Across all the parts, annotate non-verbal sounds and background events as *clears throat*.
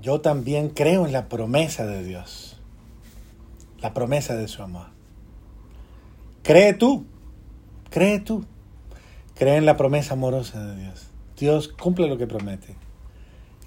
yo también creo en la promesa de Dios, la promesa de su amor. Cree tú, cree tú, cree en la promesa amorosa de Dios. Dios cumple lo que promete.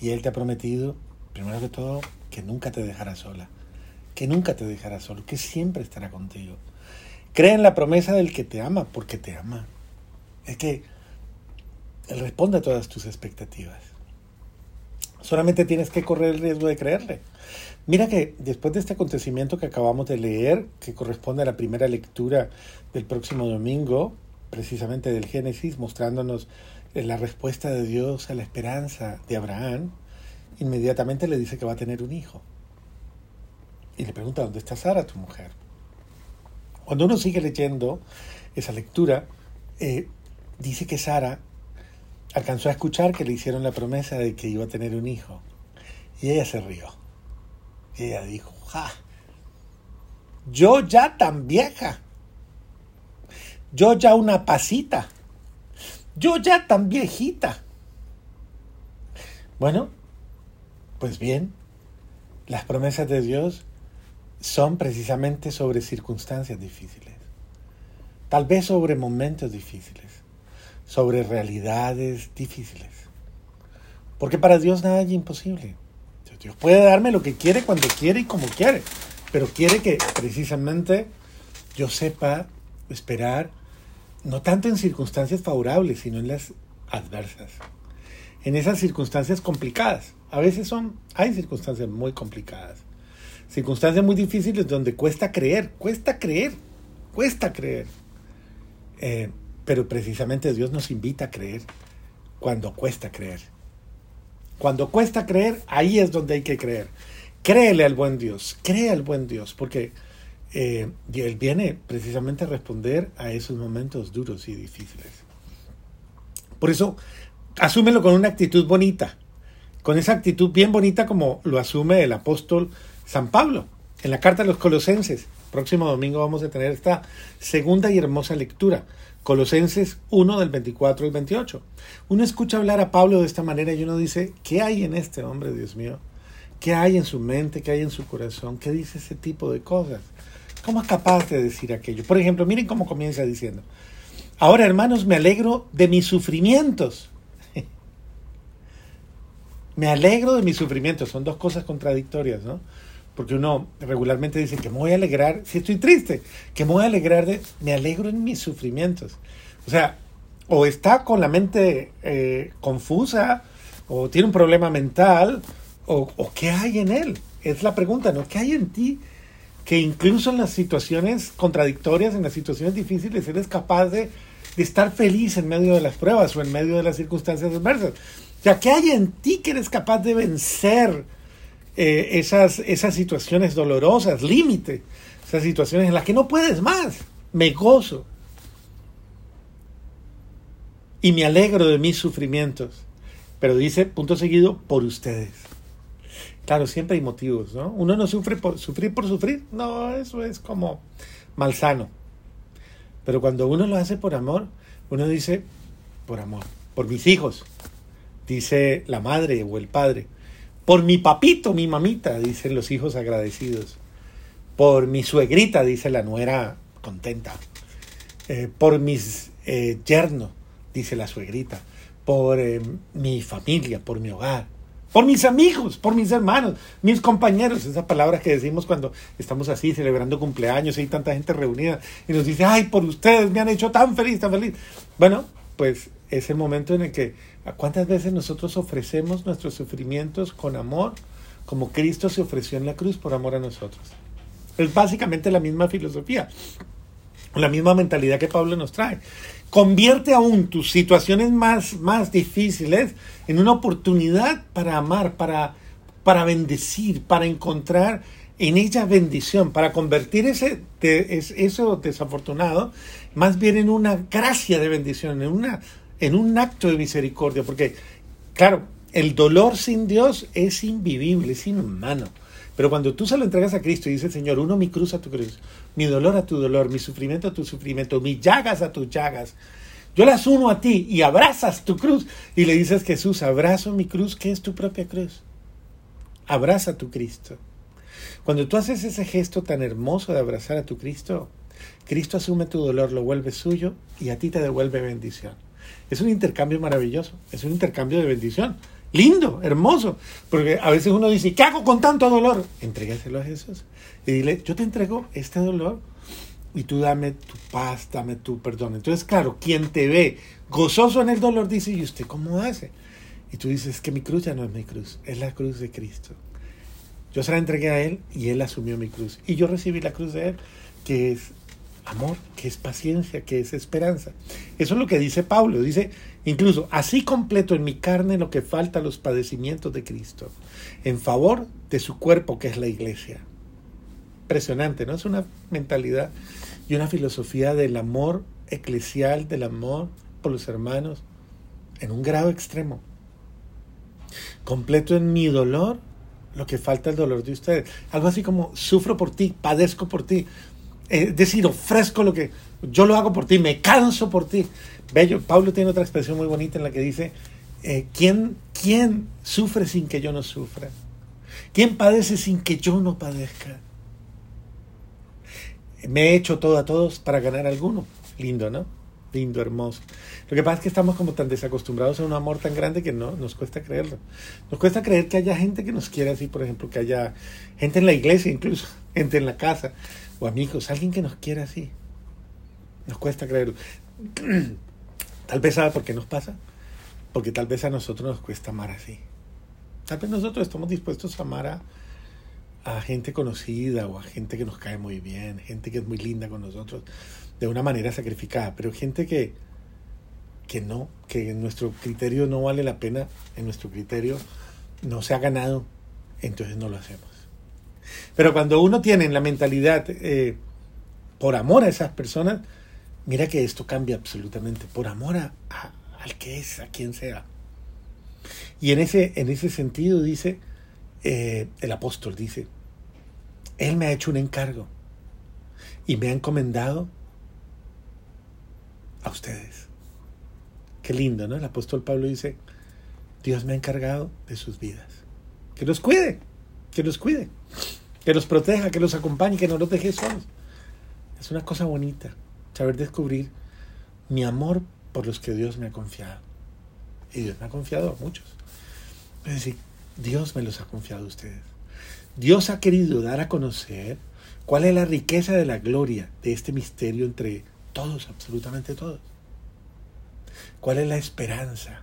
Y Él te ha prometido, primero que todo, que nunca te dejará sola, que nunca te dejará solo, que siempre estará contigo. Cree en la promesa del que te ama, porque te ama. Es que Él responde a todas tus expectativas. Solamente tienes que correr el riesgo de creerle. Mira que después de este acontecimiento que acabamos de leer, que corresponde a la primera lectura del próximo domingo, precisamente del Génesis, mostrándonos la respuesta de Dios a la esperanza de Abraham, inmediatamente le dice que va a tener un hijo. Y le pregunta, ¿dónde está Sara, tu mujer? Cuando uno sigue leyendo esa lectura, eh, dice que Sara alcanzó a escuchar que le hicieron la promesa de que iba a tener un hijo. Y ella se rió. Ella dijo, ¡ja! Yo ya tan vieja. Yo ya una pasita. Yo ya tan viejita. Bueno, pues bien, las promesas de Dios son precisamente sobre circunstancias difíciles. Tal vez sobre momentos difíciles sobre realidades difíciles. Porque para Dios nada es imposible. Dios puede darme lo que quiere cuando quiere y como quiere, pero quiere que precisamente yo sepa esperar, no tanto en circunstancias favorables, sino en las adversas, en esas circunstancias complicadas. A veces son, hay circunstancias muy complicadas, circunstancias muy difíciles donde cuesta creer, cuesta creer, cuesta creer. Eh, pero precisamente Dios nos invita a creer cuando cuesta creer. Cuando cuesta creer, ahí es donde hay que creer. Créele al buen Dios, cree al buen Dios, porque eh, Él viene precisamente a responder a esos momentos duros y difíciles. Por eso, asúmelo con una actitud bonita, con esa actitud bien bonita como lo asume el apóstol San Pablo en la carta de los Colosenses. Próximo domingo vamos a tener esta segunda y hermosa lectura. Colosenses 1 del 24 al 28. Uno escucha hablar a Pablo de esta manera y uno dice, ¿qué hay en este hombre, Dios mío? ¿Qué hay en su mente? ¿Qué hay en su corazón? ¿Qué dice ese tipo de cosas? ¿Cómo es capaz de decir aquello? Por ejemplo, miren cómo comienza diciendo, ahora hermanos, me alegro de mis sufrimientos. *laughs* me alegro de mis sufrimientos. Son dos cosas contradictorias, ¿no? Porque uno regularmente dice que me voy a alegrar, si estoy triste, que me voy a alegrar de, me alegro en mis sufrimientos. O sea, o está con la mente eh, confusa, o tiene un problema mental, o, qué hay en él. Es la pregunta, ¿no? ¿Qué hay en ti que incluso en las situaciones contradictorias, en las situaciones difíciles, eres capaz de, de estar feliz en medio de las pruebas o en medio de las circunstancias adversas? O sea, ¿qué hay en ti que eres capaz de vencer? Eh, esas, esas situaciones dolorosas, límite, esas situaciones en las que no puedes más. Me gozo. Y me alegro de mis sufrimientos. Pero dice, punto seguido, por ustedes. Claro, siempre hay motivos, ¿no? Uno no sufre por sufrir por sufrir. No, eso es como malsano. Pero cuando uno lo hace por amor, uno dice, por amor, por mis hijos, dice la madre o el padre, por mi papito, mi mamita, dicen los hijos agradecidos. Por mi suegrita, dice la nuera contenta. Eh, por mis eh, yernos, dice la suegrita. Por eh, mi familia, por mi hogar. Por mis amigos, por mis hermanos, mis compañeros. Esas palabras que decimos cuando estamos así celebrando cumpleaños y hay tanta gente reunida y nos dice, ay, por ustedes me han hecho tan feliz, tan feliz. Bueno, pues es el momento en el que cuántas veces nosotros ofrecemos nuestros sufrimientos con amor, como Cristo se ofreció en la cruz por amor a nosotros. Es básicamente la misma filosofía, la misma mentalidad que Pablo nos trae. Convierte aún tus situaciones más, más difíciles en una oportunidad para amar, para, para bendecir, para encontrar en ella bendición, para convertir ese, eso desafortunado más bien en una gracia de bendición, en una en un acto de misericordia, porque, claro, el dolor sin Dios es invivible, es inhumano. Pero cuando tú se lo entregas a Cristo y dices, Señor, uno mi cruz a tu cruz, mi dolor a tu dolor, mi sufrimiento a tu sufrimiento, mis llagas a tus llagas, yo las uno a ti y abrazas tu cruz y le dices, Jesús, abrazo mi cruz, que es tu propia cruz. abraza tu Cristo. Cuando tú haces ese gesto tan hermoso de abrazar a tu Cristo, Cristo asume tu dolor, lo vuelve suyo y a ti te devuelve bendición. Es un intercambio maravilloso, es un intercambio de bendición. Lindo, hermoso, porque a veces uno dice, ¿qué hago con tanto dolor? Entrégaselo a Jesús y dile, yo te entrego este dolor y tú dame tu paz, dame tu perdón. Entonces, claro, quien te ve gozoso en el dolor dice, ¿y usted cómo hace? Y tú dices, que mi cruz ya no es mi cruz, es la cruz de Cristo. Yo se la entregué a Él y Él asumió mi cruz. Y yo recibí la cruz de Él, que es amor, que es paciencia, que es esperanza. Eso es lo que dice Pablo. Dice, incluso, así completo en mi carne lo que falta a los padecimientos de Cristo, en favor de su cuerpo, que es la iglesia. Impresionante, ¿no? Es una mentalidad y una filosofía del amor eclesial, del amor por los hermanos, en un grado extremo. Completo en mi dolor, lo que falta el dolor de ustedes. Algo así como sufro por ti, padezco por ti. Es decir, ofrezco lo que yo lo hago por ti, me canso por ti. Bello, Pablo tiene otra expresión muy bonita en la que dice, eh, ¿quién, ¿quién sufre sin que yo no sufra? ¿Quién padece sin que yo no padezca? Me he hecho todo a todos para ganar alguno. Lindo, ¿no? Lindo, hermoso. Lo que pasa es que estamos como tan desacostumbrados a un amor tan grande que no nos cuesta creerlo. Nos cuesta creer que haya gente que nos quiera así, por ejemplo, que haya gente en la iglesia incluso, *laughs* gente en la casa, o amigos, alguien que nos quiera así. Nos cuesta creerlo. *clears throat* Tal vez sabe por qué nos pasa. Porque tal vez a nosotros nos cuesta amar así. Tal vez nosotros estamos dispuestos a amar a, a gente conocida o a gente que nos cae muy bien, gente que es muy linda con nosotros, de una manera sacrificada, pero gente que, que no, que en nuestro criterio no vale la pena, en nuestro criterio no se ha ganado, entonces no lo hacemos. Pero cuando uno tiene la mentalidad eh, por amor a esas personas, mira que esto cambia absolutamente, por amor a, al que es, a quien sea. Y en ese, en ese sentido dice, eh, el apóstol dice, Él me ha hecho un encargo y me ha encomendado a ustedes. Qué lindo, ¿no? El apóstol Pablo dice, Dios me ha encargado de sus vidas. Que los cuide, que los cuide, que los proteja, que los acompañe, que no los deje solos. Es una cosa bonita saber descubrir mi amor por los que Dios me ha confiado. Y Dios me ha confiado a muchos. Es decir, Dios me los ha confiado a ustedes. Dios ha querido dar a conocer cuál es la riqueza de la gloria de este misterio entre todos, absolutamente todos. ¿Cuál es la esperanza?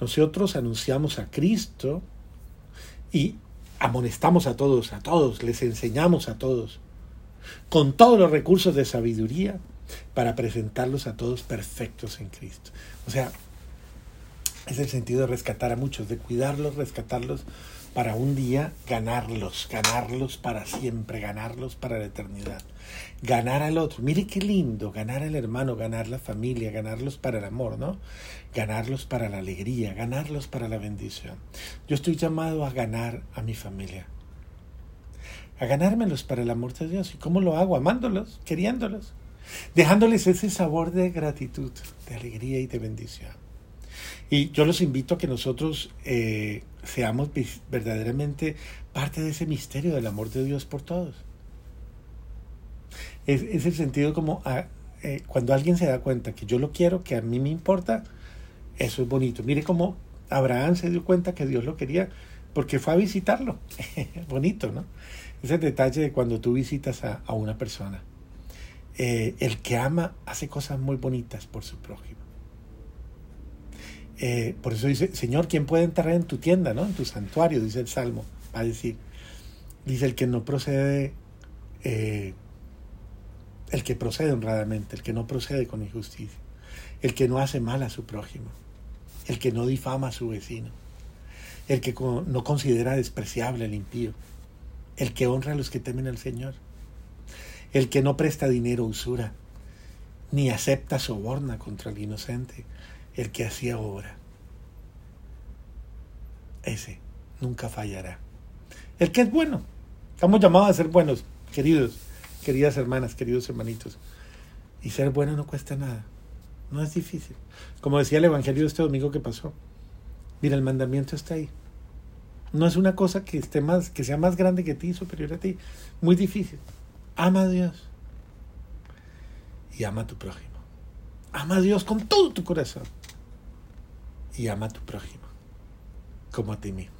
Nosotros anunciamos a Cristo y amonestamos a todos, a todos, les enseñamos a todos, con todos los recursos de sabiduría para presentarlos a todos perfectos en Cristo. O sea, es el sentido de rescatar a muchos, de cuidarlos, rescatarlos para un día ganarlos, ganarlos para siempre, ganarlos para la eternidad, ganar al otro. Mire qué lindo, ganar al hermano, ganar la familia, ganarlos para el amor, ¿no? Ganarlos para la alegría, ganarlos para la bendición. Yo estoy llamado a ganar a mi familia, a ganármelos para el amor de Dios. ¿Y cómo lo hago? Amándolos, queriéndolos, dejándoles ese sabor de gratitud, de alegría y de bendición. Y yo los invito a que nosotros eh, seamos verdaderamente parte de ese misterio del amor de Dios por todos. Es, el sentido como ah, eh, cuando alguien se da cuenta que yo lo quiero, que a mí me importa, eso es bonito. Mire cómo Abraham se dio cuenta que Dios lo quería porque fue a visitarlo. *laughs* bonito, ¿no? Ese detalle de cuando tú visitas a, una persona. Eh, el que ama hace cosas muy bonitas por su prójimo. Eh, por eso dice, Señor, ¿quién puede entrar en tu tienda, ¿no? en tu santuario? Dice el Salmo. Va a decir, dice el que no procede, eh, el que procede honradamente, el que no procede con injusticia, el que no hace mal a su prójimo, el que no difama a su vecino, el que no considera despreciable al impío, el que honra a los que temen al Señor, el que no presta dinero usura, ni acepta soborna contra el inocente, el que hacía obra. Ese nunca fallará. El que es bueno. Estamos llamados a ser buenos, queridos, queridas hermanas, queridos hermanitos. Y ser bueno no cuesta nada. No es difícil. Como decía el Evangelio este domingo que pasó. Mira, el mandamiento está ahí. No es una cosa que esté más, que sea más grande que ti, superior a ti. Muy difícil. Ama a Dios. Y ama a tu prójimo. Ama a Dios con todo tu corazón. Y ama a tu prójimo. Como a ti mismo.